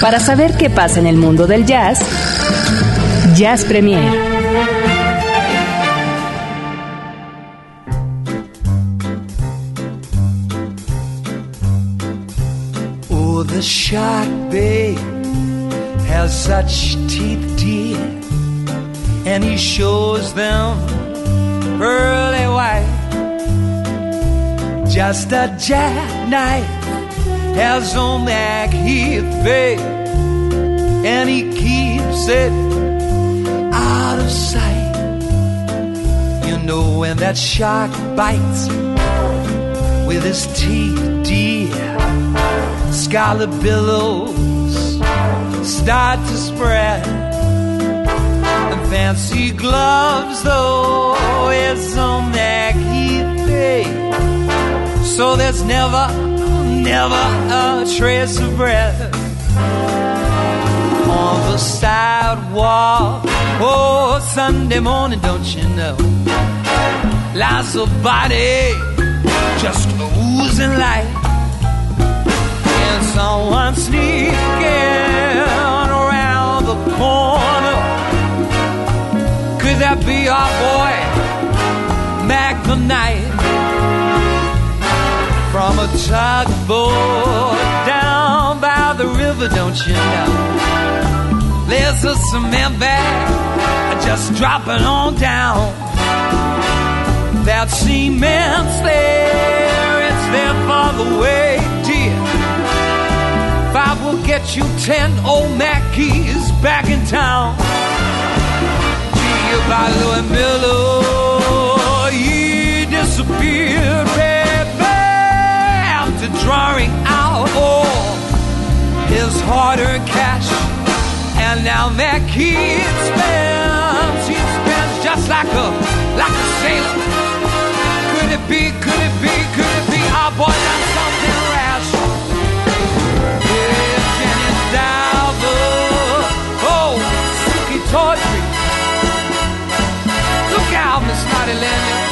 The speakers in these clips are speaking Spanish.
Para saber qué pasa en el mundo del jazz, Jazz Premier. Oh, the shark, babe, has such teeth, dear, and he shows them pearly white. Just a jackknife has on that Heath, babe, and he keeps it out of sight. You know when that shark bites with his teeth, dear scarlet billows start to spread. Fancy gloves, though, is on that Heath day. So there's never, never a trace of breath on the sidewalk. Oh, Sunday morning, don't you know? Lies a body just oozing light and someone sneaking around the corner. Could that be our boy, Mac the? Tugboat down by the river, don't you know? There's a cement bag just dropping on down. That cement's there, it's there for the way, dear. Five will get you ten old Mackeys back in town. Gee, by Louis Miller, disappeared, drawing out all his hard-earned cash. And now Mackey spends, he spends just like a, like a sailor. Could it be, could it be, could it be our boy done something rash? Yeah, Jenny Dauber, oh, Suki Tawdry. Look out, Miss Naughty Lanyard.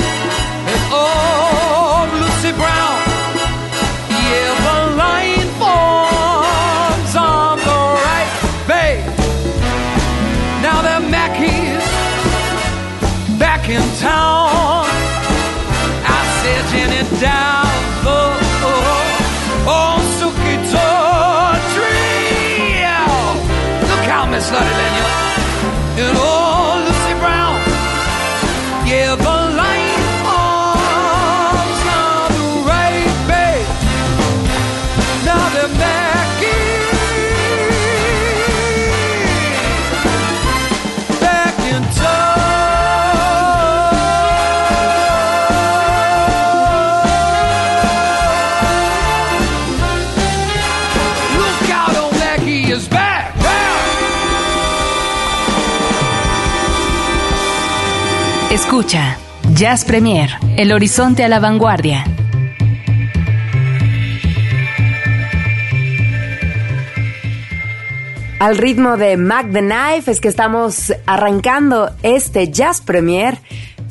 back in town. I said, Jenny Dalvo, oh, oh Suki Trio. Look how Miss Lottie Daniel, you know. Escucha, Jazz Premier, El horizonte a la vanguardia. Al ritmo de Mac the Knife es que estamos arrancando este Jazz Premier.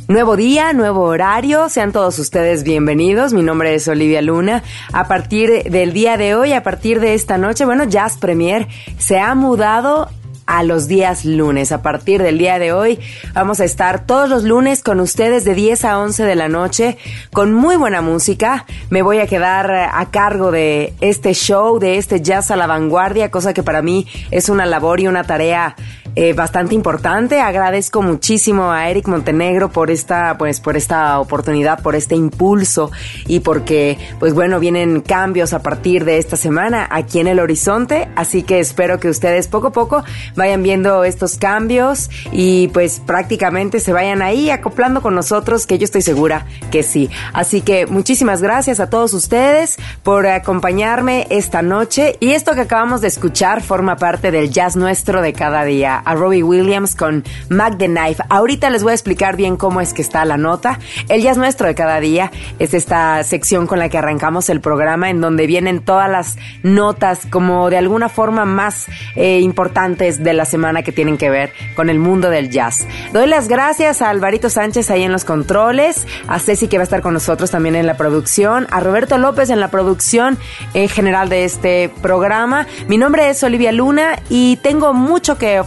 Nuevo día, nuevo horario, sean todos ustedes bienvenidos. Mi nombre es Olivia Luna. A partir del día de hoy, a partir de esta noche, bueno, Jazz Premier se ha mudado a los días lunes. A partir del día de hoy vamos a estar todos los lunes con ustedes de 10 a 11 de la noche con muy buena música. Me voy a quedar a cargo de este show, de este jazz a la vanguardia, cosa que para mí es una labor y una tarea eh, bastante importante. Agradezco muchísimo a Eric Montenegro por esta, pues, por esta oportunidad, por este impulso y porque, pues bueno, vienen cambios a partir de esta semana aquí en el horizonte. Así que espero que ustedes poco a poco vayan viendo estos cambios y pues prácticamente se vayan ahí acoplando con nosotros, que yo estoy segura que sí. Así que muchísimas gracias a todos ustedes por acompañarme esta noche. Y esto que acabamos de escuchar forma parte del jazz nuestro de cada día. A Robbie Williams con Mac the Knife. Ahorita les voy a explicar bien cómo es que está la nota. El jazz nuestro de cada día es esta sección con la que arrancamos el programa en donde vienen todas las notas como de alguna forma más eh, importantes de la semana que tienen que ver con el mundo del jazz. Doy las gracias a Alvarito Sánchez ahí en los controles, a Ceci que va a estar con nosotros también en la producción, a Roberto López en la producción en general de este programa. Mi nombre es Olivia Luna y tengo mucho que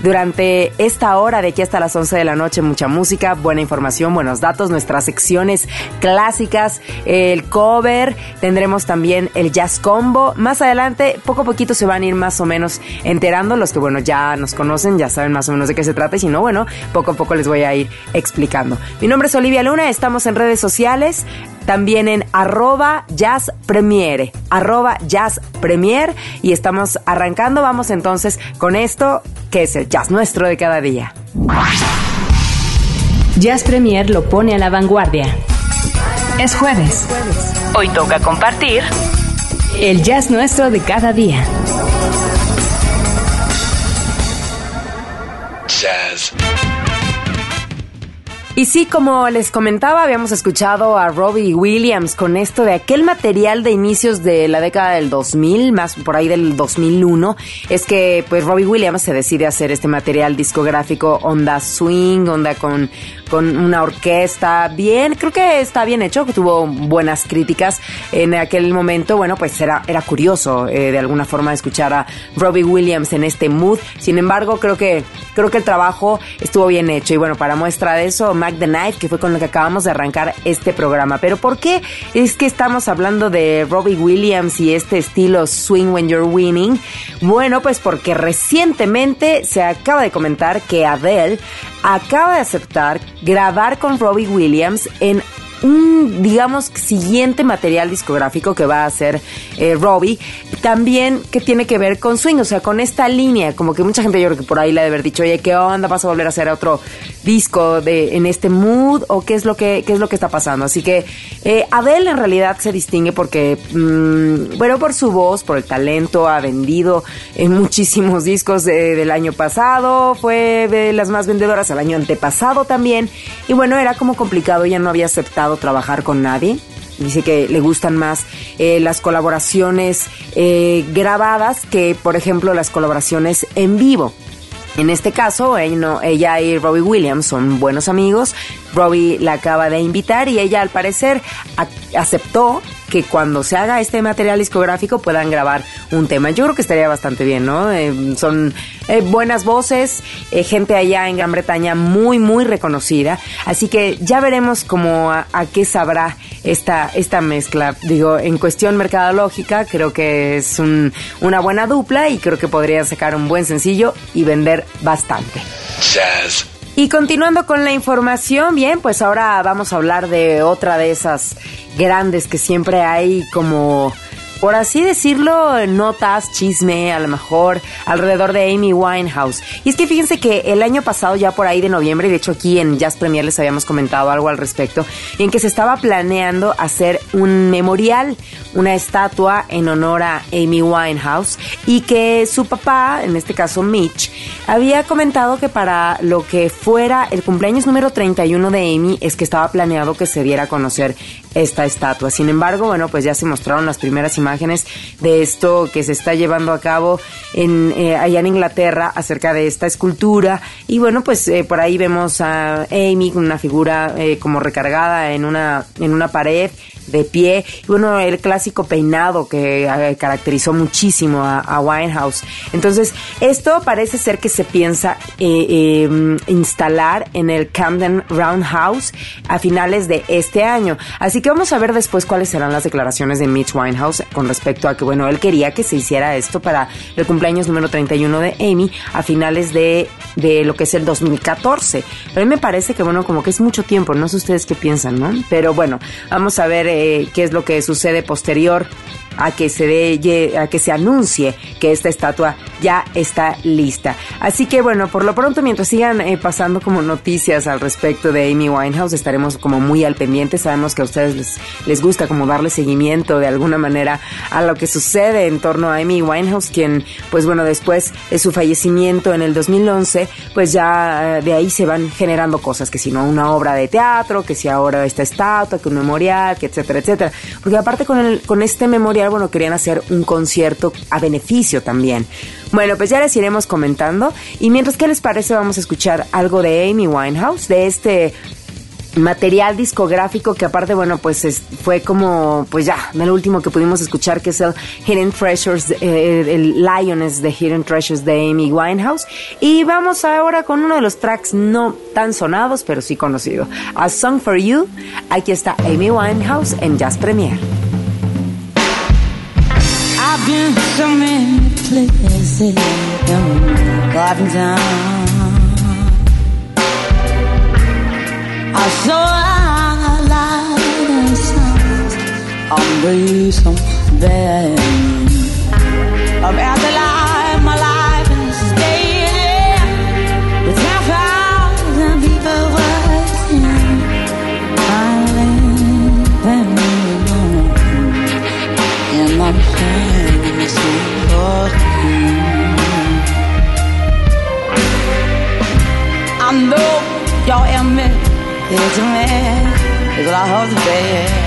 durante esta hora de aquí hasta las 11 de la noche. Mucha música, buena información, buenos datos, nuestras secciones clásicas, el cover, tendremos también el jazz combo. Más adelante, poco a poquito se van a ir más o menos enterando. Los que, bueno, ya nos conocen, ya saben más o menos de qué se trata. Y si no, bueno, poco a poco les voy a ir explicando. Mi nombre es Olivia Luna, estamos en redes sociales también en arroba jazz premiere, arroba jazz premier y estamos arrancando, vamos entonces con esto que es el jazz nuestro de cada día. Jazz Premier lo pone a la vanguardia. Es jueves. Hoy toca compartir el jazz nuestro de cada día. Y sí, como les comentaba, habíamos escuchado a Robbie Williams con esto de aquel material de inicios de la década del 2000, más por ahí del 2001, es que pues Robbie Williams se decide hacer este material discográfico onda swing, onda con con una orquesta bien, creo que está bien hecho, tuvo buenas críticas en aquel momento. Bueno, pues era, era curioso eh, de alguna forma escuchar a Robbie Williams en este mood. Sin embargo, creo que, creo que el trabajo estuvo bien hecho. Y bueno, para muestra de eso, Mac the Knife, que fue con lo que acabamos de arrancar este programa. Pero ¿por qué es que estamos hablando de Robbie Williams y este estilo swing when you're winning? Bueno, pues porque recientemente se acaba de comentar que Adele acaba de aceptar grabar con Robbie Williams en un, digamos, siguiente material discográfico que va a hacer eh, Robbie, también que tiene que ver con swing, o sea, con esta línea, como que mucha gente yo creo que por ahí le ha haber dicho, oye, ¿qué onda? ¿Vas a volver a hacer otro disco de, en este mood? ¿O qué es lo que, qué es lo que está pasando? Así que eh, Adele en realidad se distingue porque, mm, bueno, por su voz, por el talento, ha vendido en muchísimos discos del año pasado, fue de las más vendedoras el año antepasado también, y bueno, era como complicado, ya no había aceptado trabajar con nadie. Dice que le gustan más eh, las colaboraciones eh, grabadas que, por ejemplo, las colaboraciones en vivo. En este caso, ella y Robbie Williams son buenos amigos. Robbie la acaba de invitar y ella al parecer aceptó que cuando se haga este material discográfico puedan grabar un tema. Yo creo que estaría bastante bien, ¿no? Eh, son eh, buenas voces, eh, gente allá en Gran Bretaña muy, muy reconocida. Así que ya veremos cómo a, qué sabrá esta, esta mezcla. Digo, en cuestión mercadológica, creo que es una buena dupla y creo que podría sacar un buen sencillo y vender bastante. Y continuando con la información, bien, pues ahora vamos a hablar de otra de esas grandes que siempre hay como por así decirlo, notas, chisme, a lo mejor, alrededor de Amy Winehouse. Y es que fíjense que el año pasado, ya por ahí de noviembre, de hecho aquí en Jazz Premier les habíamos comentado algo al respecto, en que se estaba planeando hacer un memorial, una estatua en honor a Amy Winehouse, y que su papá, en este caso Mitch, había comentado que para lo que fuera el cumpleaños número 31 de Amy, es que estaba planeado que se diera a conocer esta estatua. Sin embargo, bueno, pues ya se mostraron las primeras imágenes de esto que se está llevando a cabo en, eh, allá en Inglaterra acerca de esta escultura. Y bueno, pues eh, por ahí vemos a Amy con una figura eh, como recargada en una, en una pared de pie. Bueno, el clásico peinado que caracterizó muchísimo a, Winehouse. Entonces, esto parece ser que se piensa instalar en el Camden Roundhouse a finales de este año. Así que vamos a ver después cuáles serán las declaraciones de Mitch Winehouse con respecto a que, bueno, él quería que se hiciera esto para el cumpleaños número 31 de Amy a finales de, de lo que es el 2014. Pero a mí me parece que, bueno, como que es mucho tiempo, no sé ustedes qué piensan, ¿no? Pero bueno, vamos a ver eh, qué es lo que sucede posterior a que se dé, a que se anuncie que esta estatua ya está lista. Así que bueno, por lo pronto mientras sigan eh, pasando como noticias al respecto de Amy Winehouse, estaremos como muy al pendiente. Sabemos que a ustedes les, les gusta como darle seguimiento de alguna manera a lo que sucede en torno a Amy Winehouse, quien pues bueno, después de su fallecimiento en el 2011, pues ya eh, de ahí se van generando cosas, que si no una obra de teatro, que si ahora esta estatua, que un memorial, que etcétera, etcétera. Porque aparte con, el, con este memorial bueno, querían hacer un concierto a beneficio también. Bueno, pues ya les iremos comentando. Y mientras, ¿qué les parece? Vamos a escuchar algo de Amy Winehouse, de este material discográfico que aparte, bueno, pues fue como, pues ya, el último que pudimos escuchar, que es el Hidden Treasures, eh, el Lioness de Hidden Treasures de Amy Winehouse. Y vamos ahora con uno de los tracks no tan sonados, pero sí conocido. A Song for You. Aquí está Amy Winehouse en Jazz Premier. I've been so many places Garden Town. I saw a lot of signs on the some bed of. Is a man, is what I heard today.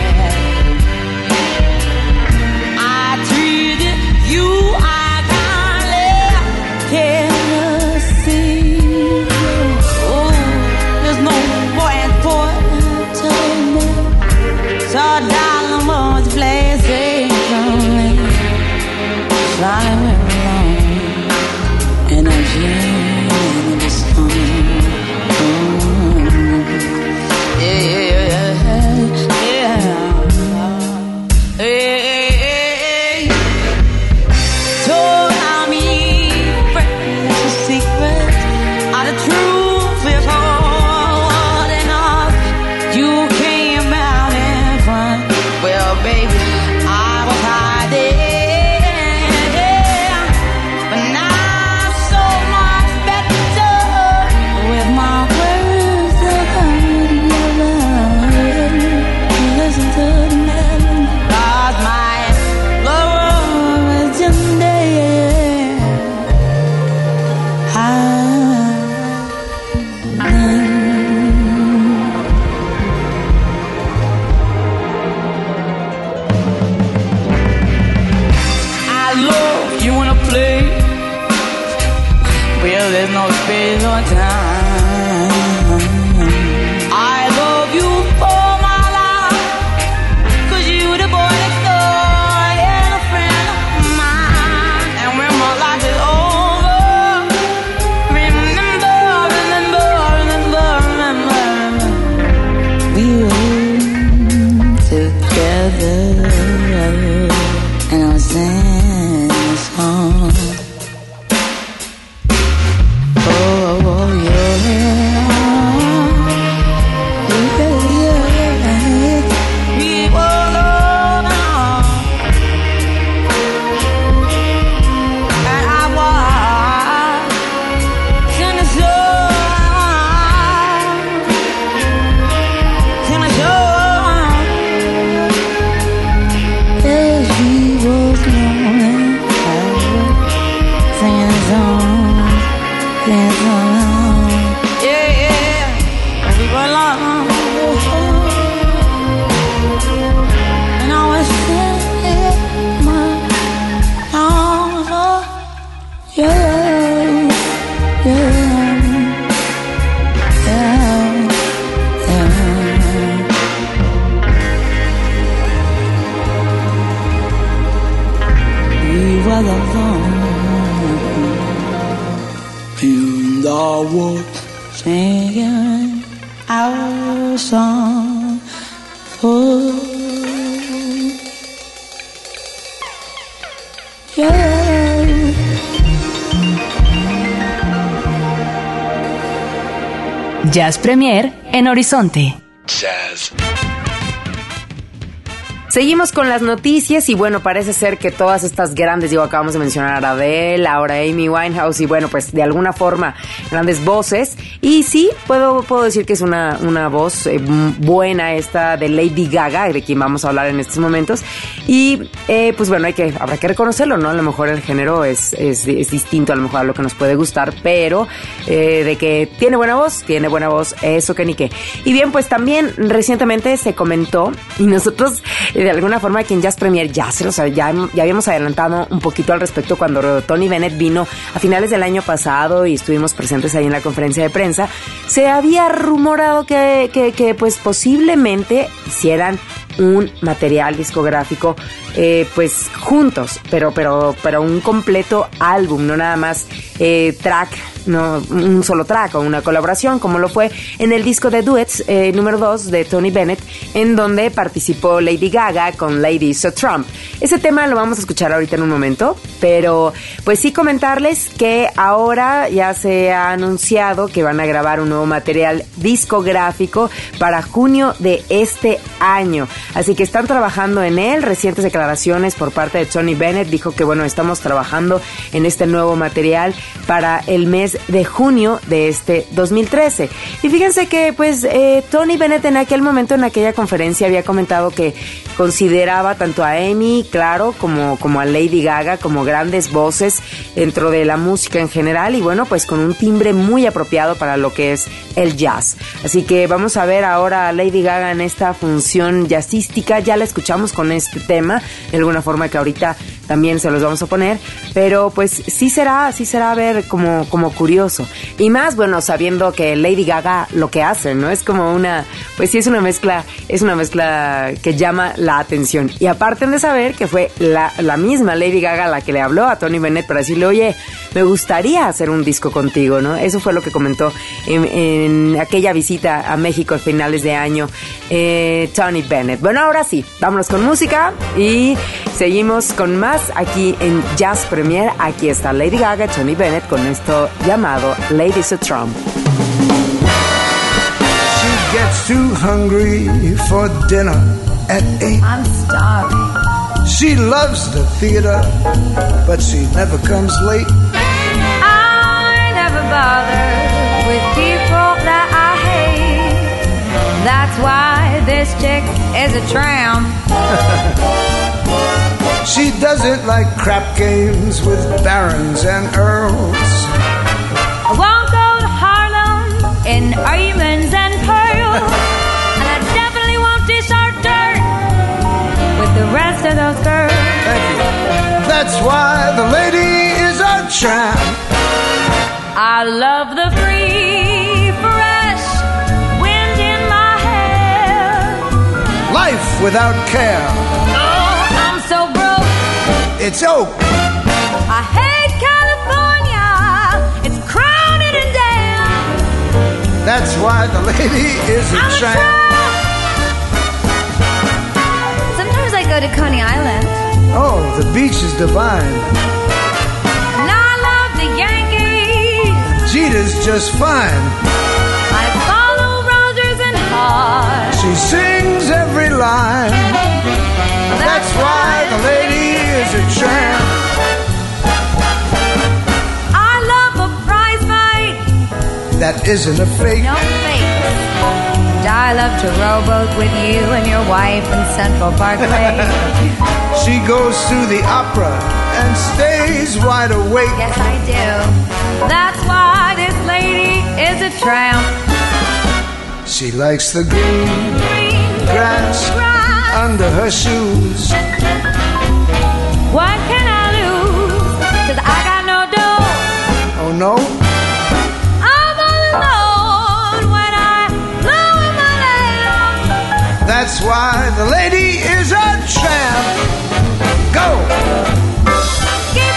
In the woods singing our song. Oh, yeah. Jazz Premier en Horizonte. Jazz. Seguimos con las noticias y bueno, parece ser que todas estas grandes, digo, acabamos de mencionar a Adele, ahora Amy Winehouse y bueno, pues de alguna forma grandes voces. Y sí, puedo, puedo decir que es una, una voz eh, buena esta de Lady Gaga, de quien vamos a hablar en estos momentos. Y eh, pues bueno, hay que, habrá que reconocerlo, ¿no? A lo mejor el género es, es, distinto a lo mejor a lo que nos puede gustar, pero eh, de que tiene buena voz, tiene buena voz, eso que ni qué. Y bien, pues también recientemente se comentó y nosotros de alguna forma aquí en Jazz Premier ya se ya, ya habíamos adelantado un poquito al respecto cuando Tony Bennett vino a finales del año pasado y estuvimos presentes ahí en la conferencia de prensa. Se había rumorado que, que, que pues posiblemente hicieran un material discográfico eh, pues juntos pero pero pero un completo álbum no nada más eh, track no un solo track o una colaboración como lo fue en el disco de duets eh, número 2 de Tony Bennett en donde participó Lady Gaga con Lady So Trump ese tema lo vamos a escuchar ahorita en un momento pero pues sí comentarles que ahora ya se ha anunciado que van a grabar un nuevo material discográfico para junio de este año Así que están trabajando en él. Recientes declaraciones por parte de Tony Bennett dijo que bueno, estamos trabajando en este nuevo material para el mes de junio de este 2013. Y fíjense que pues eh, Tony Bennett en aquel momento, en aquella conferencia, había comentado que consideraba tanto a Amy, claro, como, como a Lady Gaga, como grandes voces dentro de la música en general y bueno, pues con un timbre muy apropiado para lo que es el jazz. Así que vamos a ver ahora a Lady Gaga en esta función jazzística, ya la escuchamos con este tema, de alguna forma que ahorita también se los vamos a poner, pero pues sí será, sí será a ver como, como curioso. Y más, bueno, sabiendo que Lady Gaga lo que hace, ¿no? Es como una, pues sí es una mezcla, es una mezcla que llama la atención. Y aparte de saber que fue la, la misma Lady Gaga la que le habló a Tony Bennett para decirle, oye, me gustaría hacer un disco contigo, ¿no? Eso fue lo que comentó en, en aquella visita a México a finales de año eh, Tony Bennett. Bueno, ahora sí, vámonos con música y seguimos con más aquí en Jazz Premier. Aquí está Lady Gaga, Tony Bennett con esto llamado Ladies of Trump. She gets too hungry for dinner at eight. I'm starving. She loves the theater, but she never comes late. I never bother with people that I hate. That's why this chick is a tramp. She doesn't like crap games with barons and earls. I won't go to Harlem in diamonds and pearls. and I definitely won't dish our dirt with the rest of those girls. Thank you. That's why the lady is a tramp. I love the free, fresh wind in my hair. Life without care. It's oak. I hate California. It's crowded and damn. That's why the lady is a I'm a tramp. tramp. Sometimes I go to Coney Island. Oh, the beach is divine. And I love the Yankees. Jeter's just fine. I follow Rogers and Hart. She sings every line. That's why the lady is a tramp. I love a prize fight. That isn't a fake. No fake. And I love to rowboat with you and your wife in Central Park She goes to the opera and stays wide awake. yes, I do. That's why this lady is a tramp. She likes the green Green grass grass. under her shoes. Oh no, I'm all alone when I lower my lamp. that's why the lady is a tramp. Go! Beep,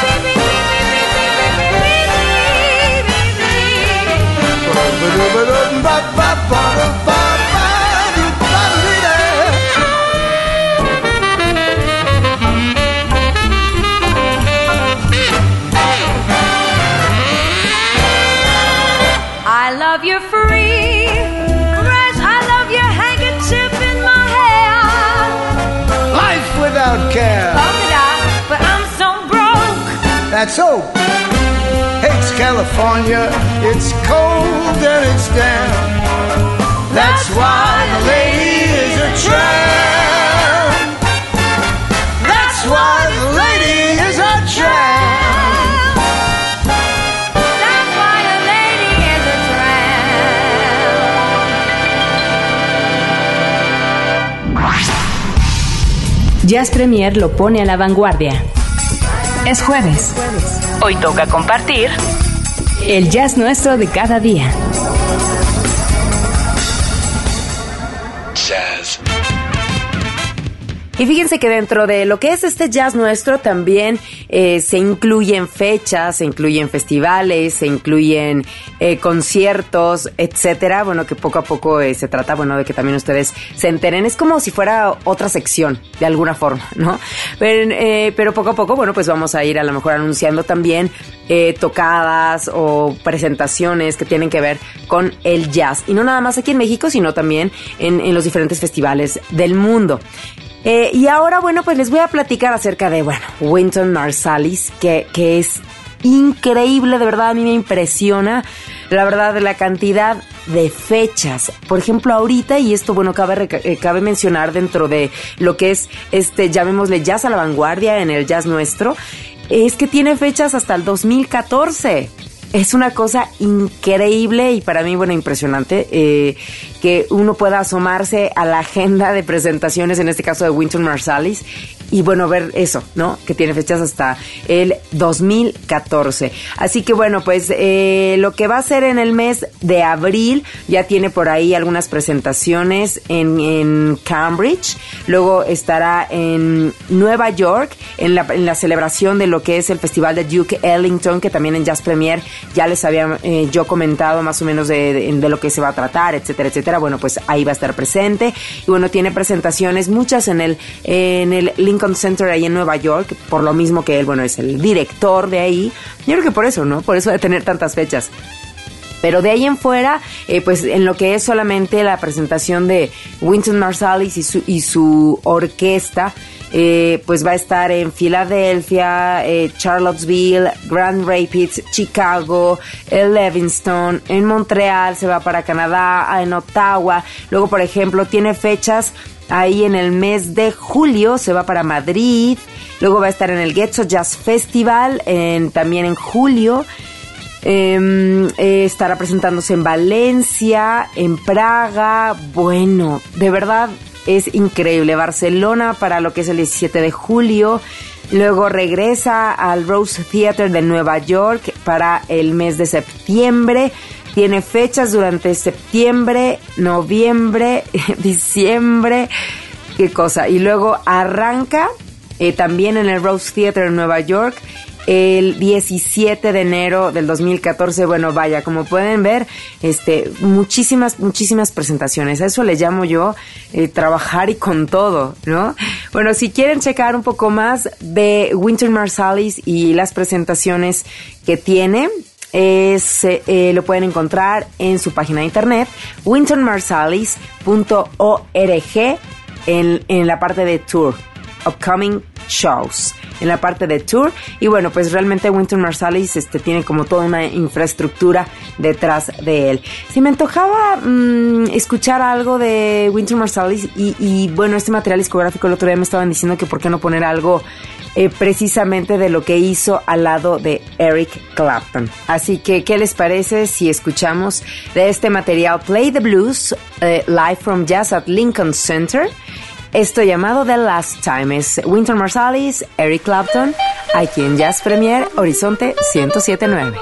That's so. Hates California. It's cold and it's damp. That's why the lady is a tramp. That's why the lady is a tramp. That's why a lady is a tramp. Jazz Premier lo pone a la vanguardia. Es jueves. Hoy toca compartir el jazz nuestro de cada día. Y fíjense que dentro de lo que es este jazz nuestro también eh, se incluyen fechas, se incluyen festivales, se incluyen eh, conciertos, etcétera. Bueno, que poco a poco eh, se trata, bueno, de que también ustedes se enteren. Es como si fuera otra sección, de alguna forma, ¿no? Pero, pero poco a poco, bueno, pues vamos a ir a lo mejor anunciando también tocadas o presentaciones que tienen que ver con el jazz. Y no nada más aquí en México, sino también en, en los diferentes festivales del mundo. Eh, y ahora, bueno, pues les voy a platicar acerca de, bueno, Winton Marsalis, que, que es increíble, de verdad, a mí me impresiona, la verdad, la cantidad de fechas. Por ejemplo, ahorita, y esto, bueno, cabe, eh, cabe mencionar dentro de lo que es, este, llamémosle jazz a la vanguardia en el jazz nuestro, es que tiene fechas hasta el 2014. Es una cosa increíble y para mí, bueno, impresionante eh, que uno pueda asomarse a la agenda de presentaciones, en este caso de Winton Marsalis, y bueno, ver eso, ¿no? Que tiene fechas hasta el 2014. Así que bueno, pues eh, lo que va a ser en el mes de abril, ya tiene por ahí algunas presentaciones en, Cambridge, luego estará en Nueva York, en la, celebración de lo que es el Festival de Duke Ellington, que también en Jazz Premier ya les había eh, yo comentado más o menos de, lo que se va a tratar, etcétera, etcétera. Bueno, pues ahí va a estar presente. Y bueno, tiene presentaciones, muchas en el, en el Center ahí en Nueva York, por lo mismo que él, bueno, es el director de ahí. Yo creo que por eso, ¿no? Por eso de tener tantas fechas. Pero de ahí en fuera, eh, pues en lo que es solamente la presentación de Winton Marsalis y su, y su orquesta, eh, pues va a estar en Filadelfia, eh, Charlottesville, Grand Rapids, Chicago, en Levingston, en Montreal, se va para Canadá, en Ottawa. Luego, por ejemplo, tiene fechas ahí en el mes de julio, se va para Madrid. Luego va a estar en el Getzo Jazz Festival, en, también en julio. Eh, eh, estará presentándose en Valencia, en Praga. Bueno, de verdad es increíble. Barcelona para lo que es el 17 de julio. Luego regresa al Rose Theater de Nueva York para el mes de septiembre. Tiene fechas durante septiembre, noviembre, diciembre. Qué cosa. Y luego arranca eh, también en el Rose Theater en Nueva York el 17 de enero del 2014. Bueno, vaya, como pueden ver, este, muchísimas, muchísimas presentaciones. A eso le llamo yo eh, trabajar y con todo, ¿no? Bueno, si quieren checar un poco más de Winter Marsalis y las presentaciones que tiene, es, eh, eh, lo pueden encontrar en su página de internet, wintonmarsalis.org, en, en la parte de tour, upcoming shows, en la parte de tour. Y bueno, pues realmente Winton Marsalis este, tiene como toda una infraestructura detrás de él. Si me antojaba mm, escuchar algo de Winton Marsalis y, y bueno, este material discográfico el otro día me estaban diciendo que por qué no poner algo eh, precisamente de lo que hizo al lado de Eric Clapton. Así que, ¿qué les parece si escuchamos de este material Play the Blues eh, live from Jazz at Lincoln Center? Esto llamado The Last Time es Winton Marsalis, Eric Clapton, aquí en Jazz Premier Horizonte 1079.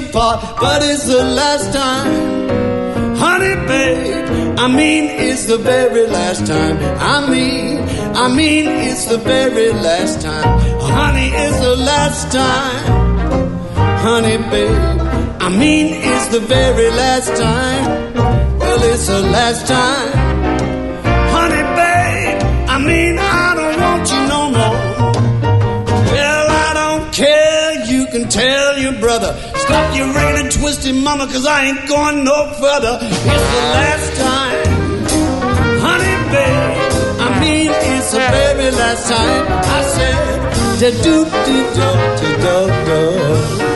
To part, but it's the last time, honey, babe. I mean, it's the very last time. I mean, I mean, it's the very last time. Honey, it's the last time. Honey, babe. I mean, it's the very last time. Well, it's the last time. Honey, babe. I mean, I don't want you no more. Well, I don't care. You can tell your brother. Stop your ragged and twisted mama, cause I ain't going no further. It's the last time. Honey, babe. I mean, it's the very last time. I said, da do do do do do do.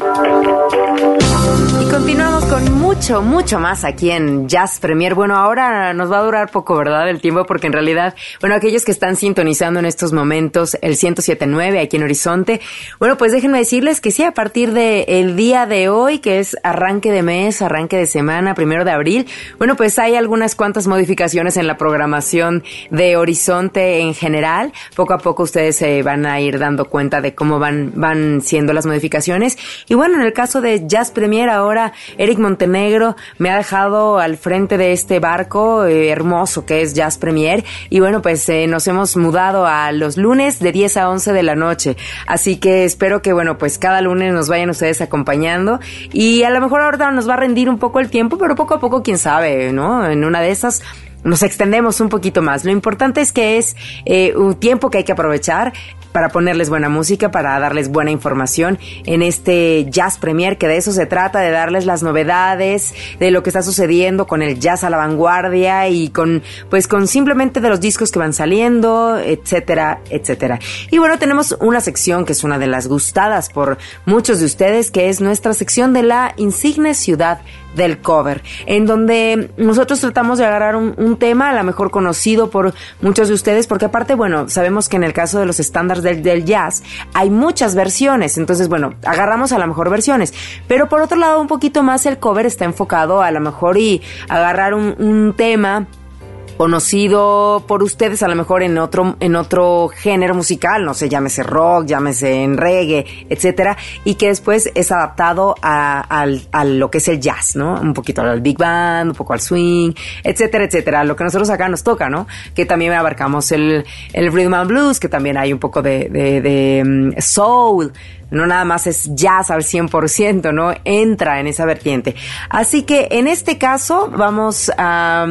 Continuamos con mucho, mucho más aquí en Jazz Premier. Bueno, ahora nos va a durar poco, ¿verdad? El tiempo, porque en realidad, bueno, aquellos que están sintonizando en estos momentos el 1079 aquí en Horizonte, bueno, pues déjenme decirles que sí, a partir del el día de hoy, que es arranque de mes, arranque de semana, primero de abril, bueno, pues hay algunas cuantas modificaciones en la programación de Horizonte en general. Poco a poco ustedes se van a ir dando cuenta de cómo van, van siendo las modificaciones. Y bueno, en el caso de Jazz Premier, ahora Eric Montenegro me ha dejado al frente de este barco eh, hermoso que es Jazz Premier. Y bueno, pues eh, nos hemos mudado a los lunes de 10 a 11 de la noche. Así que espero que, bueno, pues cada lunes nos vayan ustedes acompañando. Y a lo mejor ahora nos va a rendir un poco el tiempo, pero poco a poco, quién sabe, ¿no? En una de esas nos extendemos un poquito más. Lo importante es que es eh, un tiempo que hay que aprovechar para ponerles buena música, para darles buena información en este Jazz Premier, que de eso se trata, de darles las novedades, de lo que está sucediendo con el jazz a la vanguardia y con, pues con simplemente de los discos que van saliendo, etcétera, etcétera. Y bueno, tenemos una sección que es una de las gustadas por muchos de ustedes, que es nuestra sección de la insigne ciudad del cover, en donde nosotros tratamos de agarrar un, tema a lo mejor conocido por muchos de ustedes, porque aparte, bueno, sabemos que en el caso de los estándares del, jazz hay muchas versiones, entonces, bueno, agarramos a lo mejor versiones, pero por otro lado, un poquito más el cover está enfocado a lo mejor y agarrar un tema conocido por ustedes a lo mejor en otro en otro género musical, no sé, llámese rock, llámese en reggae, etcétera, y que después es adaptado a, a, a, lo que es el jazz, ¿no? Un poquito al big band, un poco al swing, etcétera, etcétera, lo que nosotros acá nos toca, ¿no? Que también abarcamos el, el rhythm and blues, que también hay un poco de, de, de um, soul, no nada más es jazz al 100%, ¿no? Entra en esa vertiente. Así que en este caso vamos a,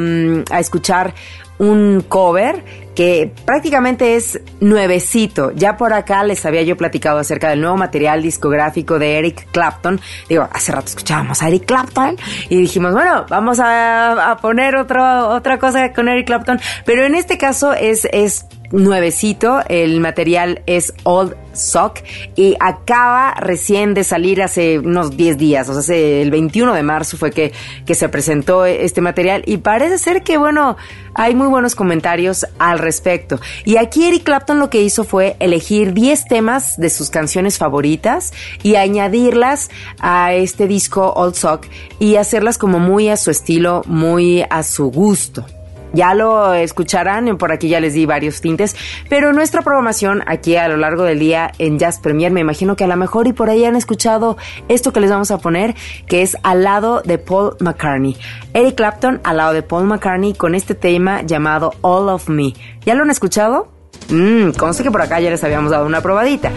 escuchar un cover que prácticamente es nuevecito. Ya por acá les había yo platicado acerca del nuevo material discográfico de Eric Clapton. Digo, hace rato escuchábamos a Eric Clapton y dijimos, bueno, vamos a, a poner otro, otra cosa con Eric Clapton. Pero en este caso es, es nuevecito, el material es Old Sock y acaba recién de salir hace unos 10 días, o sea, el 21 de marzo fue que, que se presentó este material y parece ser que, bueno, hay muy buenos comentarios al respecto. Y aquí Eric Clapton lo que hizo fue elegir 10 temas de sus canciones favoritas y añadirlas a este disco Old Sock y hacerlas como muy a su estilo, muy a su gusto. Ya lo escucharán, por aquí ya les di varios tintes, pero nuestra programación aquí a lo largo del día en Jazz Premier, me imagino que a lo mejor y por ahí han escuchado esto que les vamos a poner, que es al lado de Paul McCartney. Eric Clapton al lado de Paul McCartney con este tema llamado All of Me. ¿Ya lo han escuchado? Mmm, conste que por acá ya les habíamos dado una probadita.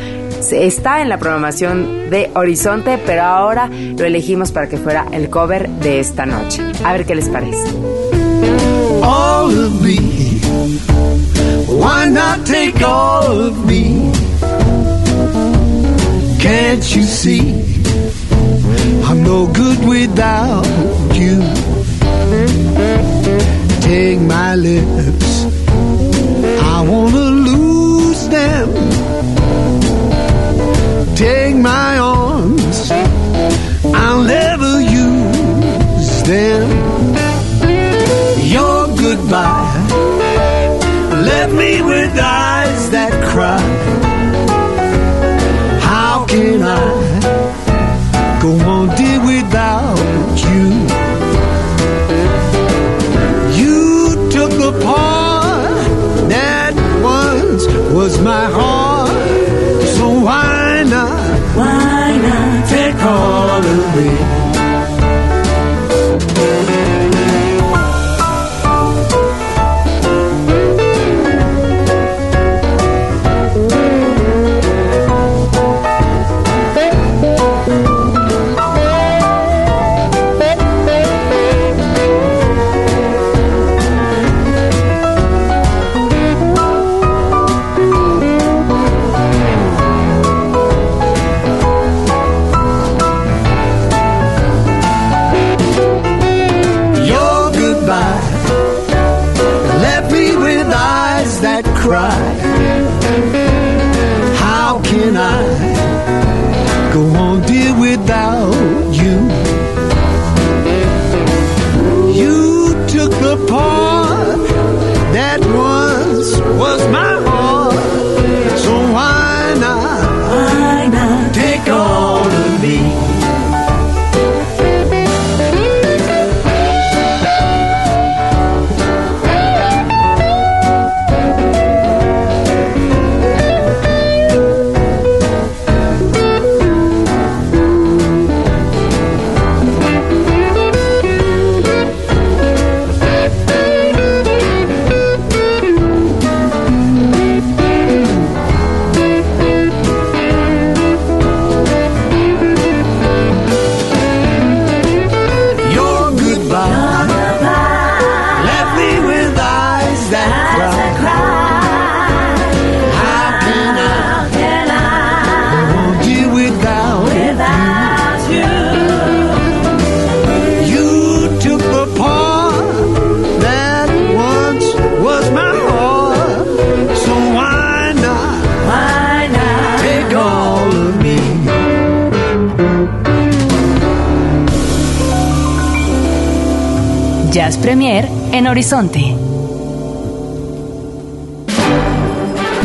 Está en la programación de Horizonte, pero ahora lo elegimos para que fuera el cover de esta noche. A ver qué les parece. All of me. Why not take all of me? Can't you see? I'm no good without you. Take my lips, I wanna lose them. Take my arms, I'll never use them Horizonte.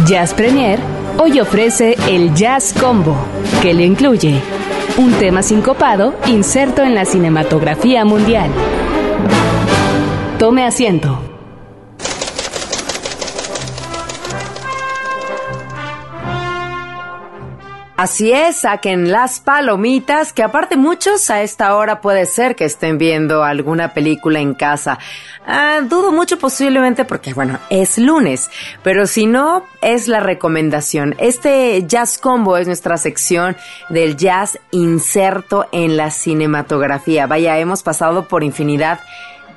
Jazz Premier hoy ofrece el Jazz Combo, que le incluye un tema sincopado inserto en la cinematografía mundial. Tome asiento. Así es, saquen las palomitas, que aparte muchos a esta hora puede ser que estén viendo alguna película en casa. Ah, dudo mucho posiblemente porque, bueno, es lunes, pero si no, es la recomendación. Este Jazz Combo es nuestra sección del jazz inserto en la cinematografía. Vaya, hemos pasado por infinidad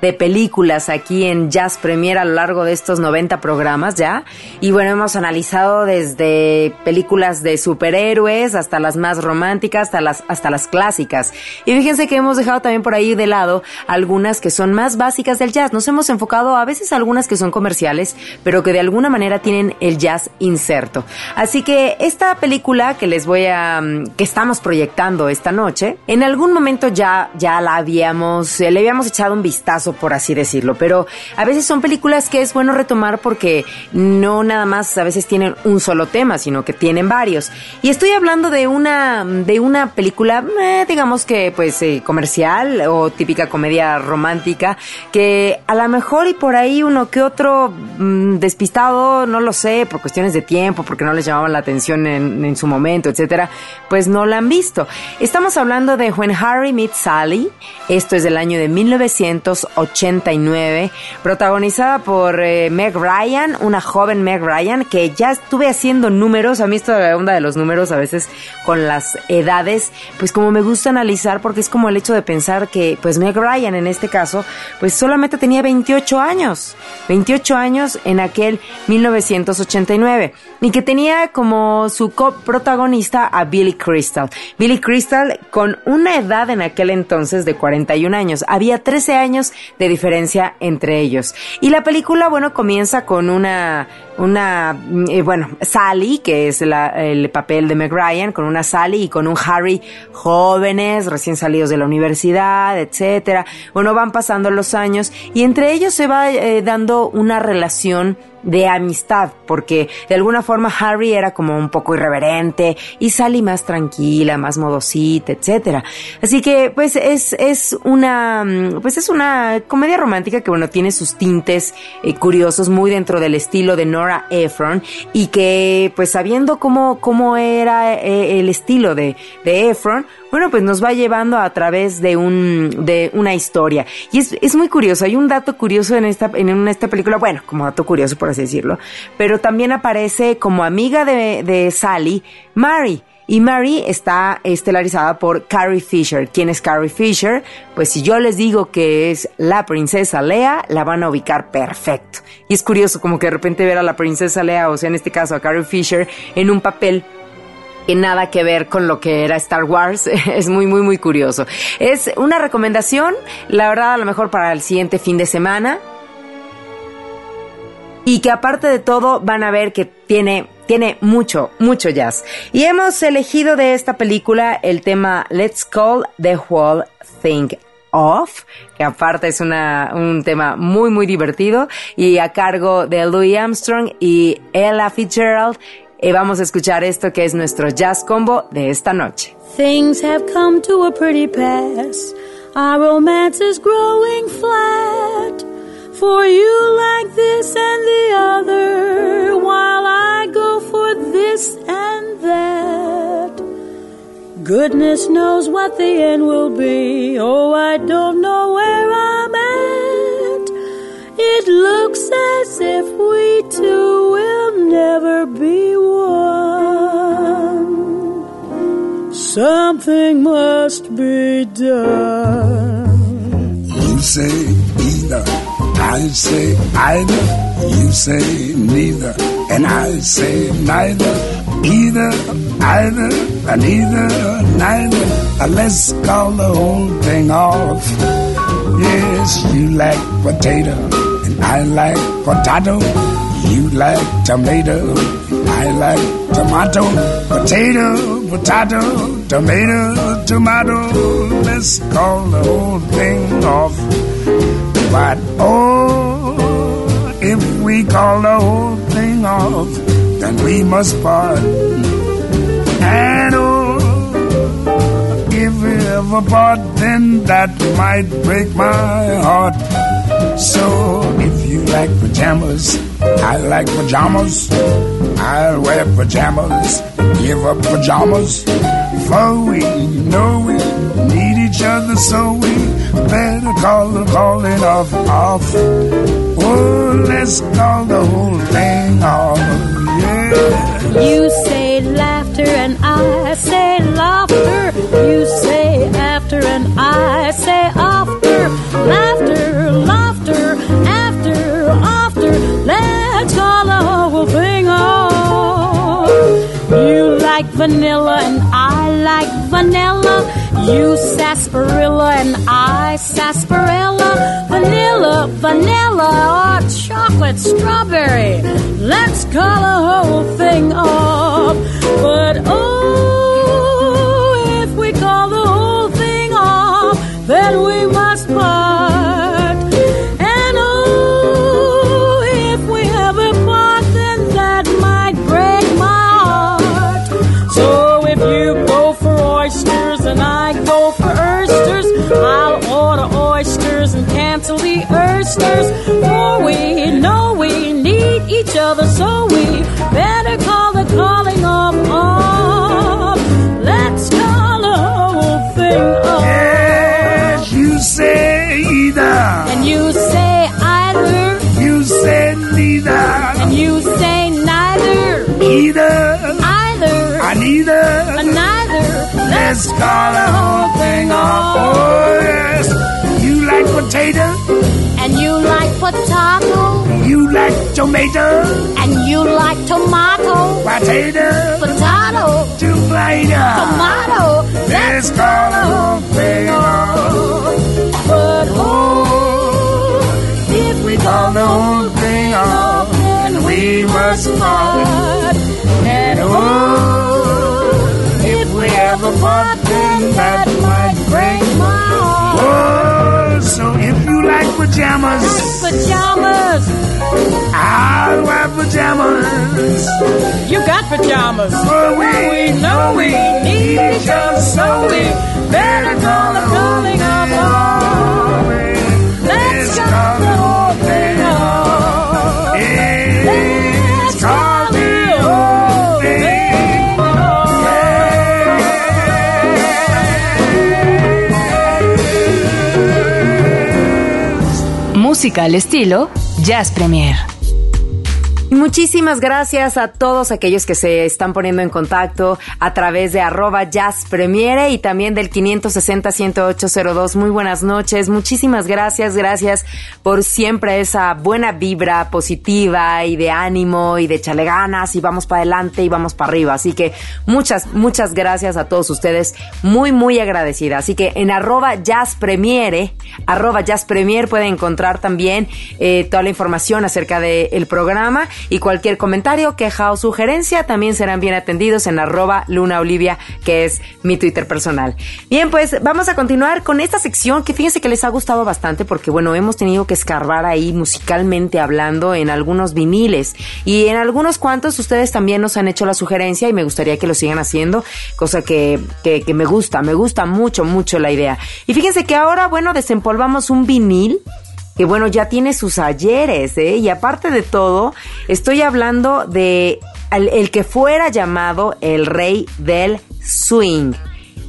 de películas aquí en Jazz Premier a lo largo de estos 90 programas ya. Y bueno, hemos analizado desde películas de superhéroes hasta las más románticas, hasta las, hasta las clásicas. Y fíjense que hemos dejado también por ahí de lado algunas que son más básicas del jazz. Nos hemos enfocado a veces algunas que son comerciales, pero que de alguna manera tienen el jazz inserto. Así que esta película que les voy a, mm, que estamos proyectando esta noche, en algún momento ya, ya la habíamos, le habíamos echado un vistazo, por así decirlo, pero a veces son películas que es bueno retomar porque no nada más a veces tienen un solo tema, sino que tienen varios. Y estoy hablando de una, de una película, eh, digamos que pues eh, comercial o típica comedia romántica, que a lo mejor y por ahí uno que otro mm, despistado, no lo sé, por cuestiones de tiempo, porque no les llamaban la atención en, en su momento, etcétera, pues no la han visto. Estamos hablando de When Harry Meets Sally, esto es del año de 1989, protagonizada por eh, Meg Ryan, una joven Meg Ryan que ya estuve haciendo números, a mí esto de la onda de los números a veces con las edades, pues como me gusta analizar porque es como el hecho de pensar que pues Meg Ryan en este caso, pues solamente tenía 28 años, 28 años en aquel 1989 y que tenía como su coprotagonista a Billy Crystal. Billy Crystal con una edad en aquel entonces de 41 años. Había 13 años de diferencia entre ellos. Y la película, bueno, comienza con una, una, eh, bueno, Sally, que es la, el papel de Meg con una Sally y con un Harry jóvenes, recién salidos de la universidad, etcétera. Bueno, van pasando los años y entre ellos se va eh, dando una relación de amistad, porque de alguna forma Harry era como un poco irreverente y Sally más tranquila, más modosita, etcétera. Así que pues es, es una pues es una comedia romántica que bueno tiene sus tintes eh, curiosos muy dentro del estilo de Nora Ephron y que pues sabiendo cómo cómo era eh, el estilo de de Ephron bueno, pues nos va llevando a través de un de una historia. Y es, es muy curioso, hay un dato curioso en esta en esta película, bueno, como dato curioso por así decirlo, pero también aparece como amiga de, de Sally, Mary. Y Mary está estelarizada por Carrie Fisher. ¿Quién es Carrie Fisher? Pues si yo les digo que es la princesa Lea, la van a ubicar perfecto. Y es curioso como que de repente ver a la princesa Lea, o sea, en este caso a Carrie Fisher, en un papel que nada que ver con lo que era Star Wars. Es muy, muy, muy curioso. Es una recomendación, la verdad, a lo mejor para el siguiente fin de semana. Y que aparte de todo van a ver que tiene, tiene mucho, mucho jazz. Y hemos elegido de esta película el tema Let's Call the Whole Thing Off, que aparte es una, un tema muy, muy divertido y a cargo de Louis Armstrong y Ella Fitzgerald Y vamos a escuchar esto que es nuestro jazz combo de esta noche. Things have come to a pretty pass. Our romance is growing flat. For you like this and the other, while I go for this and that. Goodness knows what the end will be. Oh, I don't know where I'm at. It looks as if we two will Something must be done. You say either, I say either. You say neither, and I say neither. Either, either, and either, neither. Uh, Let's call the whole thing off. Yes, you like potato, and I like potato. You like tomato, I like tomato. Potato, potato, tomato, tomato. Let's call the whole thing off. But oh, if we call the whole thing off, then we must part. And oh, if we ever part, then that might break my heart. So if you like pajamas, I like pajamas. I'll wear pajamas, give up pajamas. For we know we need each other, so we better call the calling off off. Oh, let's call the whole thing off. Yeah. You say laughter and I say laughter. You say after and I say after. Laughter, laughter, after, after. Let's call like vanilla and I like vanilla. You sarsaparilla and I sarsaparilla. Vanilla, vanilla, or chocolate strawberry. Let's call the whole thing off. Other, so we better call the calling off off. Let's call the whole thing off. Yes, you say either. And you say either, You say neither. and you say neither, Either. either, I neither. or neither. Let's call the whole thing off. Oh, yes. You like potato. And you like potato, You like tomato. and you like tomato, Potato. potato, Tomato. tomato. Let's call the whole thing off. But oh, if we Call the whole thing off. And we must part. and Oh, if we ever part, then that like pajamas, Pajamas, I'll wear pajamas. you got pajamas. Oh, For we know oh, we need each other, so we better call the calling of all. Let's call the whole thing off. Música al estilo Jazz Premier. Y muchísimas gracias a todos aquellos que se están poniendo en contacto a través de arroba Jazz Premiere y también del 560-10802. Muy buenas noches. Muchísimas gracias. Gracias por siempre esa buena vibra positiva y de ánimo y de echarle ganas y vamos para adelante y vamos para arriba. Así que muchas, muchas gracias a todos ustedes. Muy, muy agradecida. Así que en arroba Jazz Premiere, arroba Jazz Premier pueden encontrar también eh, toda la información acerca del programa y cualquier comentario, queja o sugerencia también serán bien atendidos en arroba Luna Olivia, que es mi Twitter personal. Bien, pues vamos a continuar con esta sección que fíjense que les ha gustado bastante porque bueno, hemos tenido que escarbar ahí musicalmente hablando en algunos viniles y en algunos cuantos ustedes también nos han hecho la sugerencia y me gustaría que lo sigan haciendo, cosa que, que, que me gusta, me gusta mucho, mucho la idea. Y fíjense que ahora, bueno, desempolvamos un vinil que bueno, ya tiene sus ayeres, ¿eh? Y aparte de todo, estoy hablando de el, el que fuera llamado el rey del swing.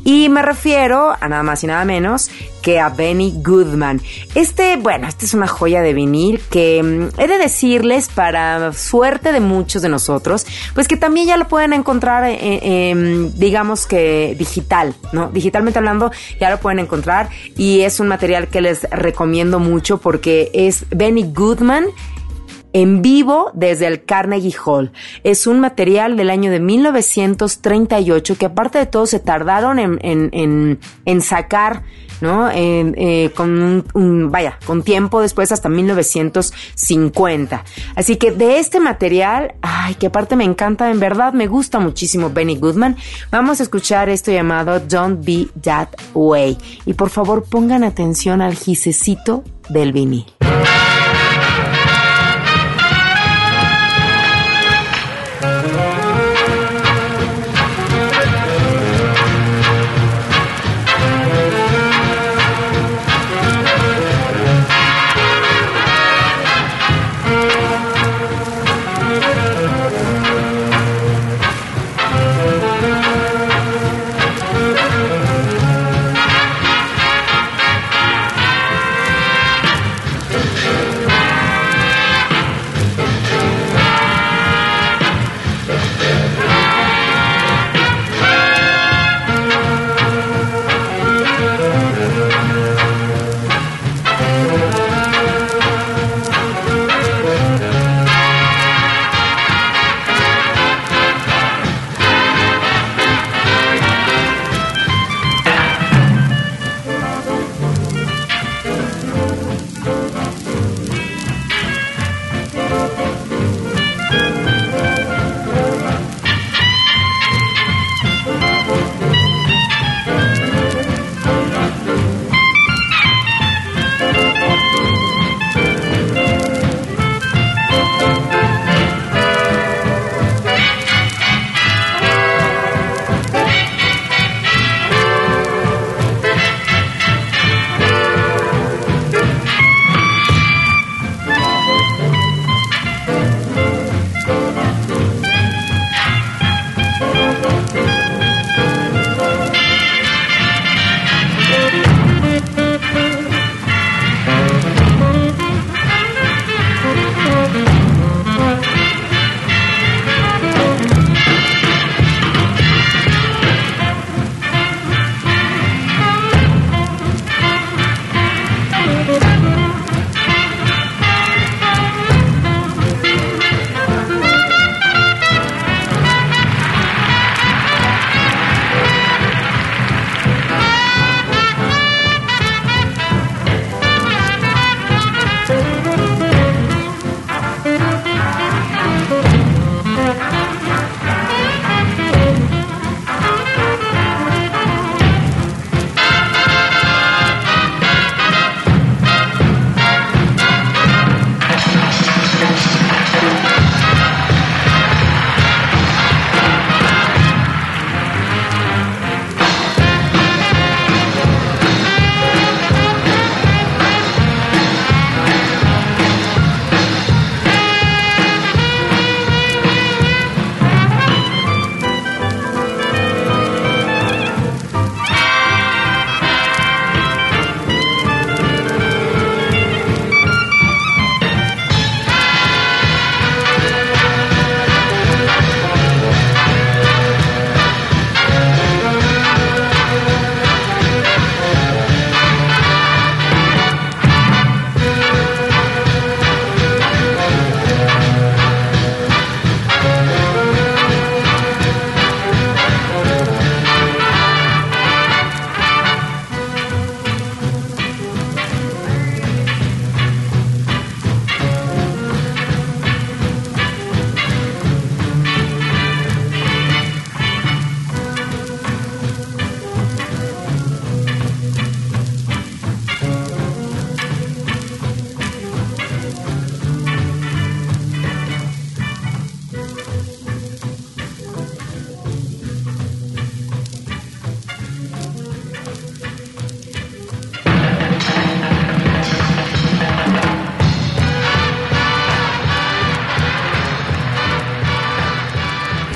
Y me refiero a nada más y nada menos que a Benny Goodman. Este, bueno, este es una joya de vinil que mm, he de decirles para suerte de muchos de nosotros, pues que también ya lo pueden encontrar, eh, eh, digamos que digital, ¿no? Digitalmente hablando, ya lo pueden encontrar y es un material que les recomiendo mucho porque es Benny Goodman en vivo desde el Carnegie Hall. Es un material del año de 1938 que aparte de todo se tardaron en, en, en, en sacar, ¿no? Eh, con un, un, vaya, con tiempo después hasta 1950. Así que de este material, ay, que aparte me encanta, en verdad me gusta muchísimo Benny Goodman. Vamos a escuchar esto llamado Don't Be That Way. Y por favor pongan atención al gisecito del vinil.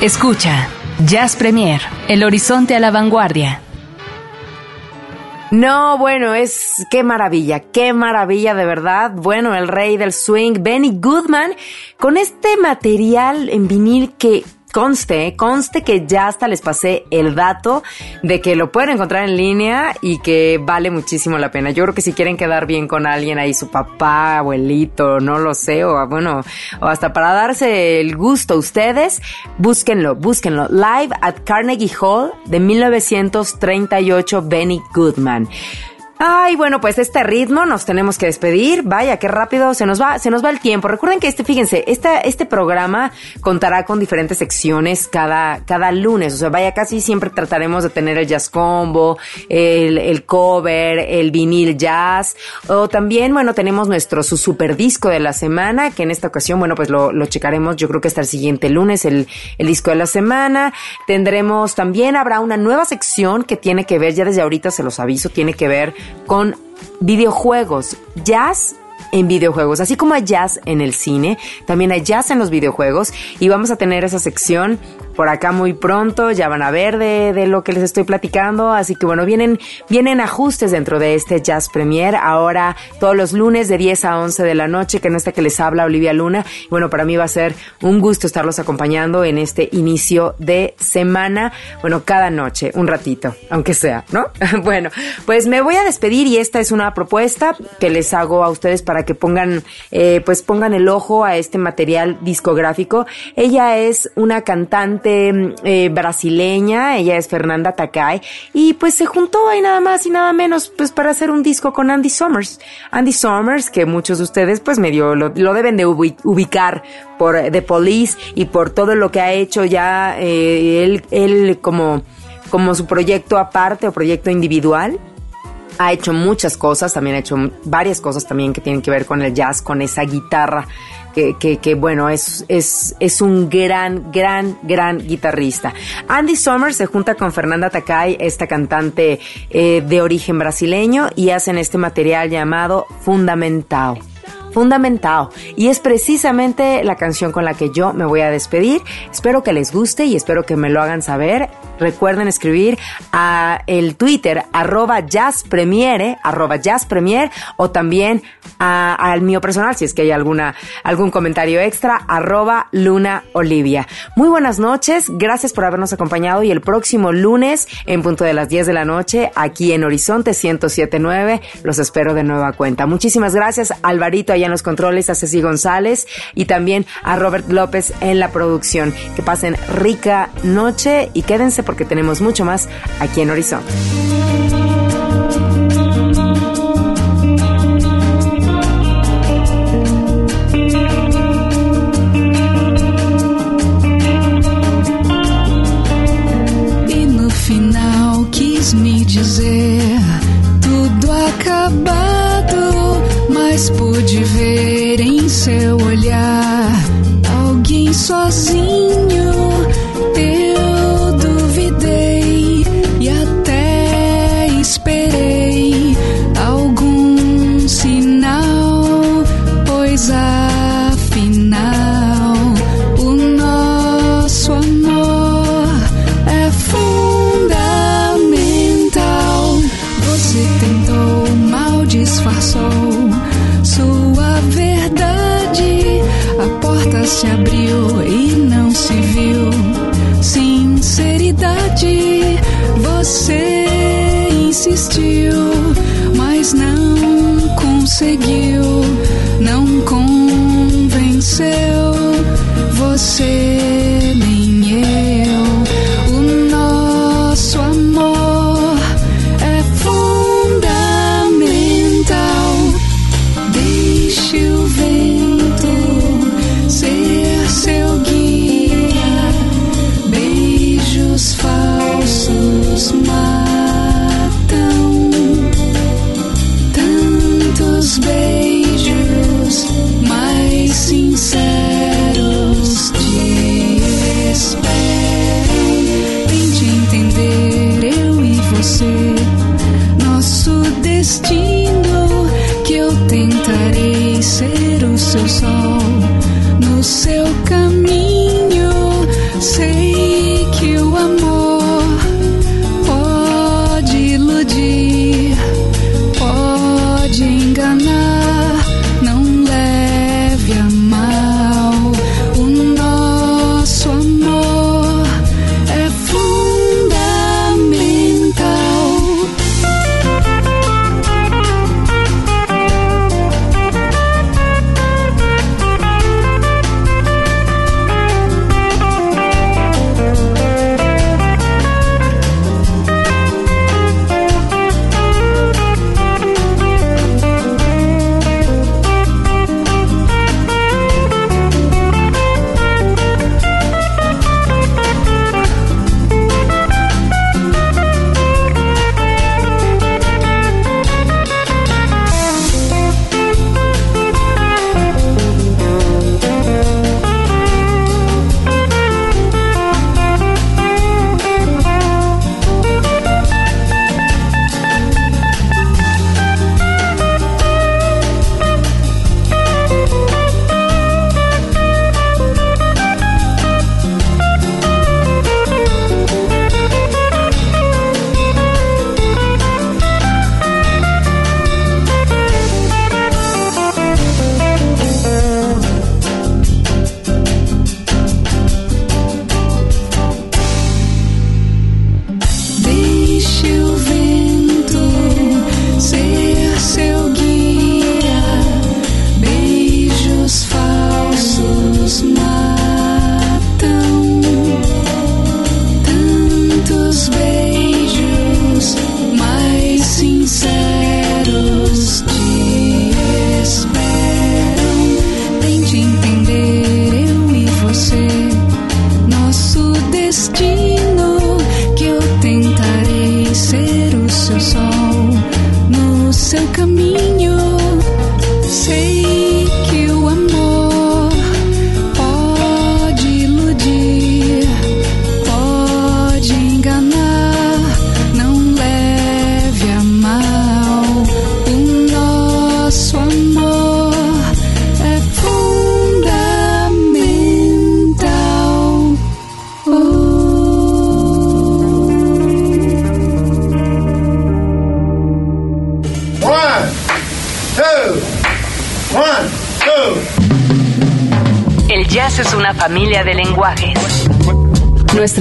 Escucha, Jazz Premier, el horizonte a la vanguardia. No, bueno, es qué maravilla, qué maravilla de verdad. Bueno, el rey del swing, Benny Goodman, con este material en vinil que conste, conste que ya hasta les pasé el dato de que lo pueden encontrar en línea y que vale muchísimo la pena. Yo creo que si quieren quedar bien con alguien ahí, su papá, abuelito, no lo sé, o bueno, o hasta para darse el gusto a ustedes, búsquenlo, búsquenlo. Live at Carnegie Hall de 1938, Benny Goodman. Ay, bueno, pues este ritmo nos tenemos que despedir. Vaya, qué rápido se nos va, se nos va el tiempo. Recuerden que este, fíjense, este, este programa contará con diferentes secciones cada, cada lunes. O sea, vaya, casi siempre trataremos de tener el jazz combo, el, el cover, el vinil jazz. O también, bueno, tenemos nuestro su super disco de la semana, que en esta ocasión, bueno, pues lo, lo checaremos, yo creo que hasta el siguiente lunes, el, el disco de la semana. Tendremos también, habrá una nueva sección que tiene que ver, ya desde ahorita se los aviso, tiene que ver con videojuegos, jazz en videojuegos, así como hay jazz en el cine, también hay jazz en los videojuegos. Y vamos a tener esa sección por acá muy pronto, ya van a ver de, de, lo que les estoy platicando, así que bueno, vienen, vienen ajustes dentro de este Jazz Premier, ahora todos los lunes de 10 a 11 de la noche, que no está que les habla Olivia Luna, y bueno, para mí va a ser un gusto estarlos acompañando en este inicio de semana, bueno, cada noche, un ratito, aunque sea, ¿no? bueno, pues me voy a despedir y esta es una propuesta que les hago a ustedes para que pongan, eh, pues pongan el ojo a este material discográfico. Ella es una cantante eh, brasileña, ella es Fernanda Takai, y pues se juntó ahí nada más y nada menos pues para hacer un disco con Andy Summers. Andy Summers, que muchos de ustedes pues medio lo, lo deben de ubicar por The Police y por todo lo que ha hecho ya eh, él, él como, como su proyecto aparte o proyecto individual ha hecho muchas cosas, también ha hecho varias cosas también que tienen que ver con el jazz, con esa guitarra que, que, bueno, es, es, es un gran, gran, gran guitarrista. Andy Summers se junta con Fernanda Takai, esta cantante eh, de origen brasileño, y hacen este material llamado Fundamental fundamental. Y es precisamente la canción con la que yo me voy a despedir. Espero que les guste y espero que me lo hagan saber. Recuerden escribir a el Twitter arroba jazzpremiere, arroba jazzpremiere o también al mío personal si es que hay alguna, algún comentario extra, arroba Luna Olivia. Muy buenas noches, gracias por habernos acompañado y el próximo lunes en punto de las 10 de la noche aquí en Horizonte 1079 los espero de nueva cuenta. Muchísimas gracias Alvarito allá en los controles, a Ceci González y también a Robert López en la producción. Que pasen rica noche y quédense porque tenemos mucho más aquí en Horizonte. E me dizer tudo acabado, mas pude ver em seu olhar alguém sozinho. Se abriu e não se viu. Sinceridade, você insistiu, mas não conseguiu, não convenceu você